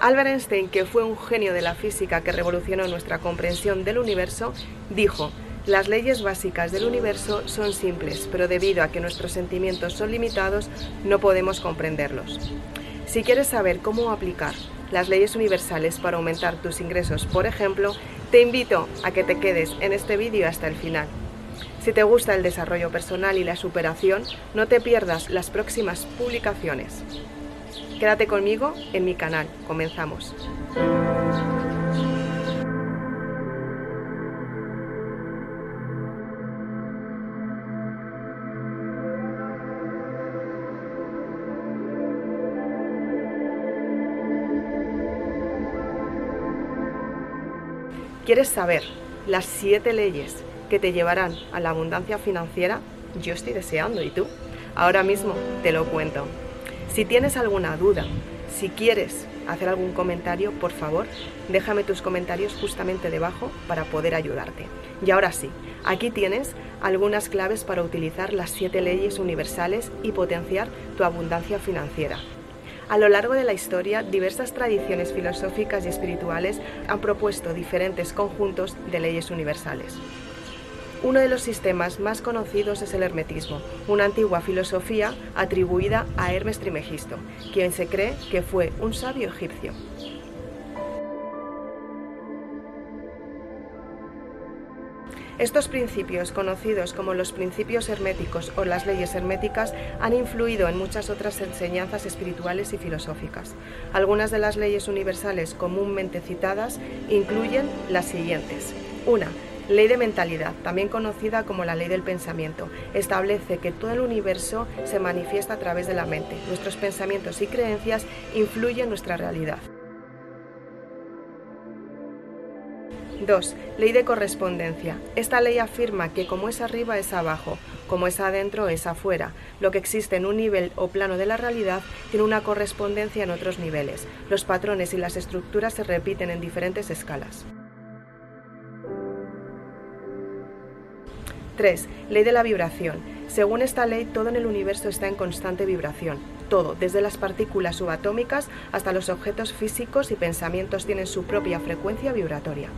Albert Einstein, que fue un genio de la física que revolucionó nuestra comprensión del universo, dijo, las leyes básicas del universo son simples, pero debido a que nuestros sentimientos son limitados, no podemos comprenderlos. Si quieres saber cómo aplicar las leyes universales para aumentar tus ingresos, por ejemplo, te invito a que te quedes en este vídeo hasta el final. Si te gusta el desarrollo personal y la superación, no te pierdas las próximas publicaciones. Quédate conmigo en mi canal. Comenzamos. ¿Quieres saber las siete leyes que te llevarán a la abundancia financiera? Yo estoy deseando, ¿y tú? Ahora mismo te lo cuento. Si tienes alguna duda, si quieres hacer algún comentario, por favor, déjame tus comentarios justamente debajo para poder ayudarte. Y ahora sí, aquí tienes algunas claves para utilizar las siete leyes universales y potenciar tu abundancia financiera. A lo largo de la historia, diversas tradiciones filosóficas y espirituales han propuesto diferentes conjuntos de leyes universales. Uno de los sistemas más conocidos es el hermetismo, una antigua filosofía atribuida a Hermes Trimegisto, quien se cree que fue un sabio egipcio. Estos principios, conocidos como los principios herméticos o las leyes herméticas, han influido en muchas otras enseñanzas espirituales y filosóficas. Algunas de las leyes universales comúnmente citadas incluyen las siguientes. Una, Ley de mentalidad, también conocida como la ley del pensamiento, establece que todo el universo se manifiesta a través de la mente. Nuestros pensamientos y creencias influyen en nuestra realidad. 2. Ley de correspondencia. Esta ley afirma que como es arriba es abajo, como es adentro es afuera. Lo que existe en un nivel o plano de la realidad tiene una correspondencia en otros niveles. Los patrones y las estructuras se repiten en diferentes escalas. 3. Ley de la vibración. Según esta ley, todo en el universo está en constante vibración. Todo, desde las partículas subatómicas hasta los objetos físicos y pensamientos tienen su propia frecuencia vibratoria.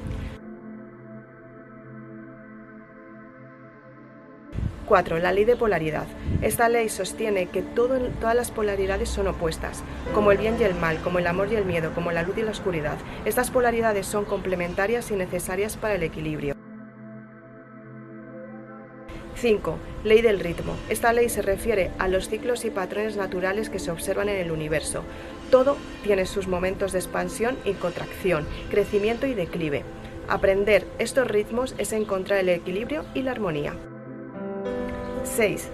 4. La ley de polaridad. Esta ley sostiene que todas las polaridades son opuestas, como el bien y el mal, como el amor y el miedo, como la luz y la oscuridad. Estas polaridades son complementarias y necesarias para el equilibrio. 5. Ley del ritmo. Esta ley se refiere a los ciclos y patrones naturales que se observan en el universo. Todo tiene sus momentos de expansión y contracción, crecimiento y declive. Aprender estos ritmos es encontrar el equilibrio y la armonía. 6.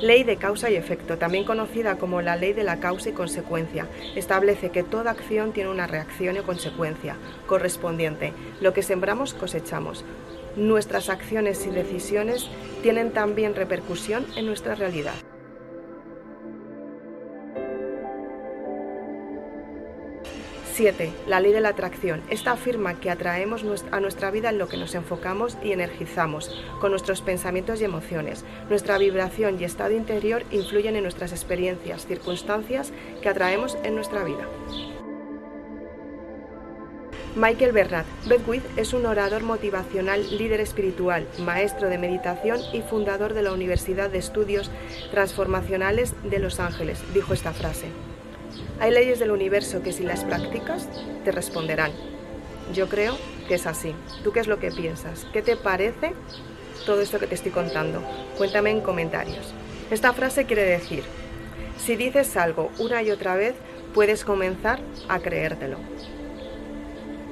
Ley de causa y efecto, también conocida como la ley de la causa y consecuencia, establece que toda acción tiene una reacción y consecuencia correspondiente. Lo que sembramos cosechamos nuestras acciones y decisiones tienen también repercusión en nuestra realidad. Siete, La ley de la atracción. Esta afirma que atraemos a nuestra vida en lo que nos enfocamos y energizamos, con nuestros pensamientos y emociones. Nuestra vibración y estado interior influyen en nuestras experiencias, circunstancias que atraemos en nuestra vida. Michael Bernard Bedwith es un orador motivacional, líder espiritual, maestro de meditación y fundador de la Universidad de Estudios Transformacionales de Los Ángeles. Dijo esta frase. Hay leyes del universo que si las practicas te responderán. Yo creo que es así. ¿Tú qué es lo que piensas? ¿Qué te parece todo esto que te estoy contando? Cuéntame en comentarios. Esta frase quiere decir, si dices algo una y otra vez, puedes comenzar a creértelo.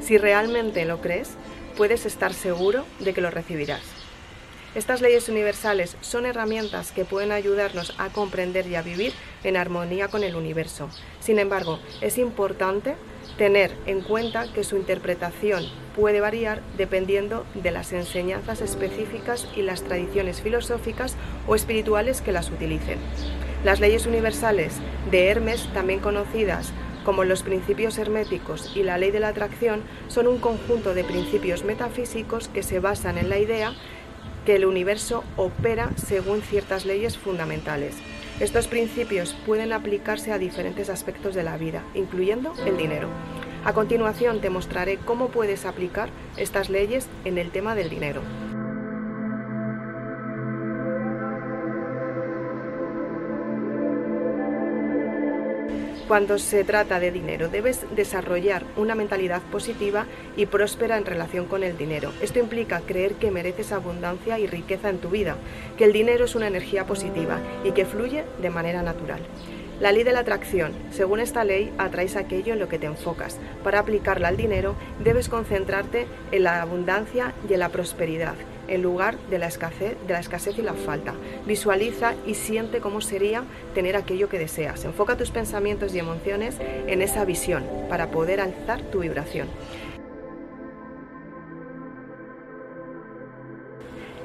Si realmente lo crees, puedes estar seguro de que lo recibirás. Estas leyes universales son herramientas que pueden ayudarnos a comprender y a vivir en armonía con el universo. Sin embargo, es importante tener en cuenta que su interpretación puede variar dependiendo de las enseñanzas específicas y las tradiciones filosóficas o espirituales que las utilicen. Las leyes universales de Hermes, también conocidas como los principios herméticos y la ley de la atracción, son un conjunto de principios metafísicos que se basan en la idea que el universo opera según ciertas leyes fundamentales. Estos principios pueden aplicarse a diferentes aspectos de la vida, incluyendo el dinero. A continuación te mostraré cómo puedes aplicar estas leyes en el tema del dinero. Cuando se trata de dinero, debes desarrollar una mentalidad positiva y próspera en relación con el dinero. Esto implica creer que mereces abundancia y riqueza en tu vida, que el dinero es una energía positiva y que fluye de manera natural. La ley de la atracción. Según esta ley, atraes aquello en lo que te enfocas. Para aplicarla al dinero, debes concentrarte en la abundancia y en la prosperidad en lugar de la, escasez, de la escasez y la falta. Visualiza y siente cómo sería tener aquello que deseas. Enfoca tus pensamientos y emociones en esa visión para poder alzar tu vibración.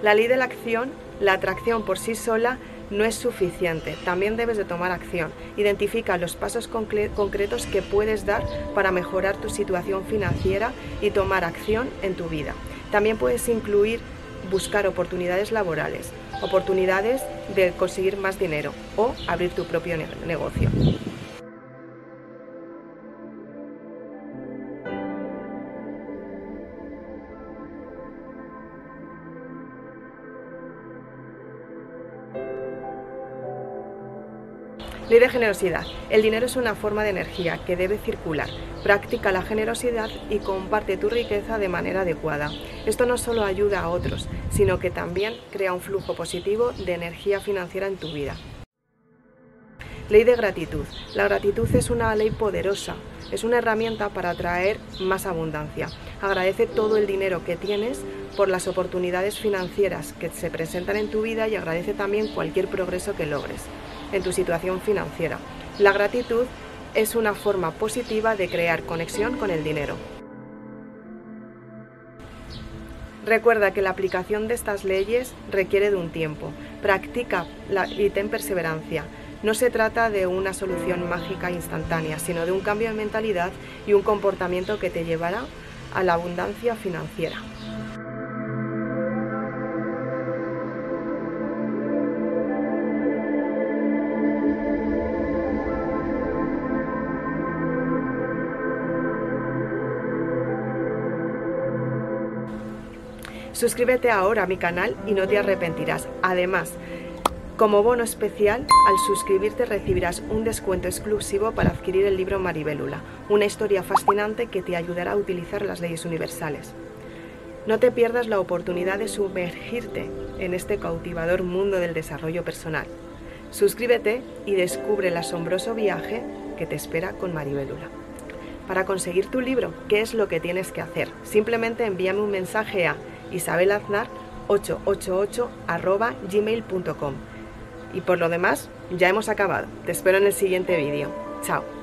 La ley de la acción, la atracción por sí sola no es suficiente, también debes de tomar acción. Identifica los pasos concretos que puedes dar para mejorar tu situación financiera y tomar acción en tu vida. También puedes incluir buscar oportunidades laborales, oportunidades de conseguir más dinero o abrir tu propio negocio. Ley de generosidad. El dinero es una forma de energía que debe circular. Practica la generosidad y comparte tu riqueza de manera adecuada. Esto no solo ayuda a otros, sino que también crea un flujo positivo de energía financiera en tu vida. Ley de gratitud. La gratitud es una ley poderosa, es una herramienta para atraer más abundancia. Agradece todo el dinero que tienes por las oportunidades financieras que se presentan en tu vida y agradece también cualquier progreso que logres en tu situación financiera. La gratitud es una forma positiva de crear conexión con el dinero. Recuerda que la aplicación de estas leyes requiere de un tiempo. Practica y ten perseverancia. No se trata de una solución mágica instantánea, sino de un cambio de mentalidad y un comportamiento que te llevará a la abundancia financiera. Suscríbete ahora a mi canal y no te arrepentirás. Además, como bono especial, al suscribirte recibirás un descuento exclusivo para adquirir el libro Maribelula, una historia fascinante que te ayudará a utilizar las leyes universales. No te pierdas la oportunidad de sumergirte en este cautivador mundo del desarrollo personal. Suscríbete y descubre el asombroso viaje que te espera con Maribelula. Para conseguir tu libro, ¿qué es lo que tienes que hacer? Simplemente envíame un mensaje a isabelaznar888 gmail.com. Y por lo demás, ya hemos acabado. Te espero en el siguiente vídeo. Chao.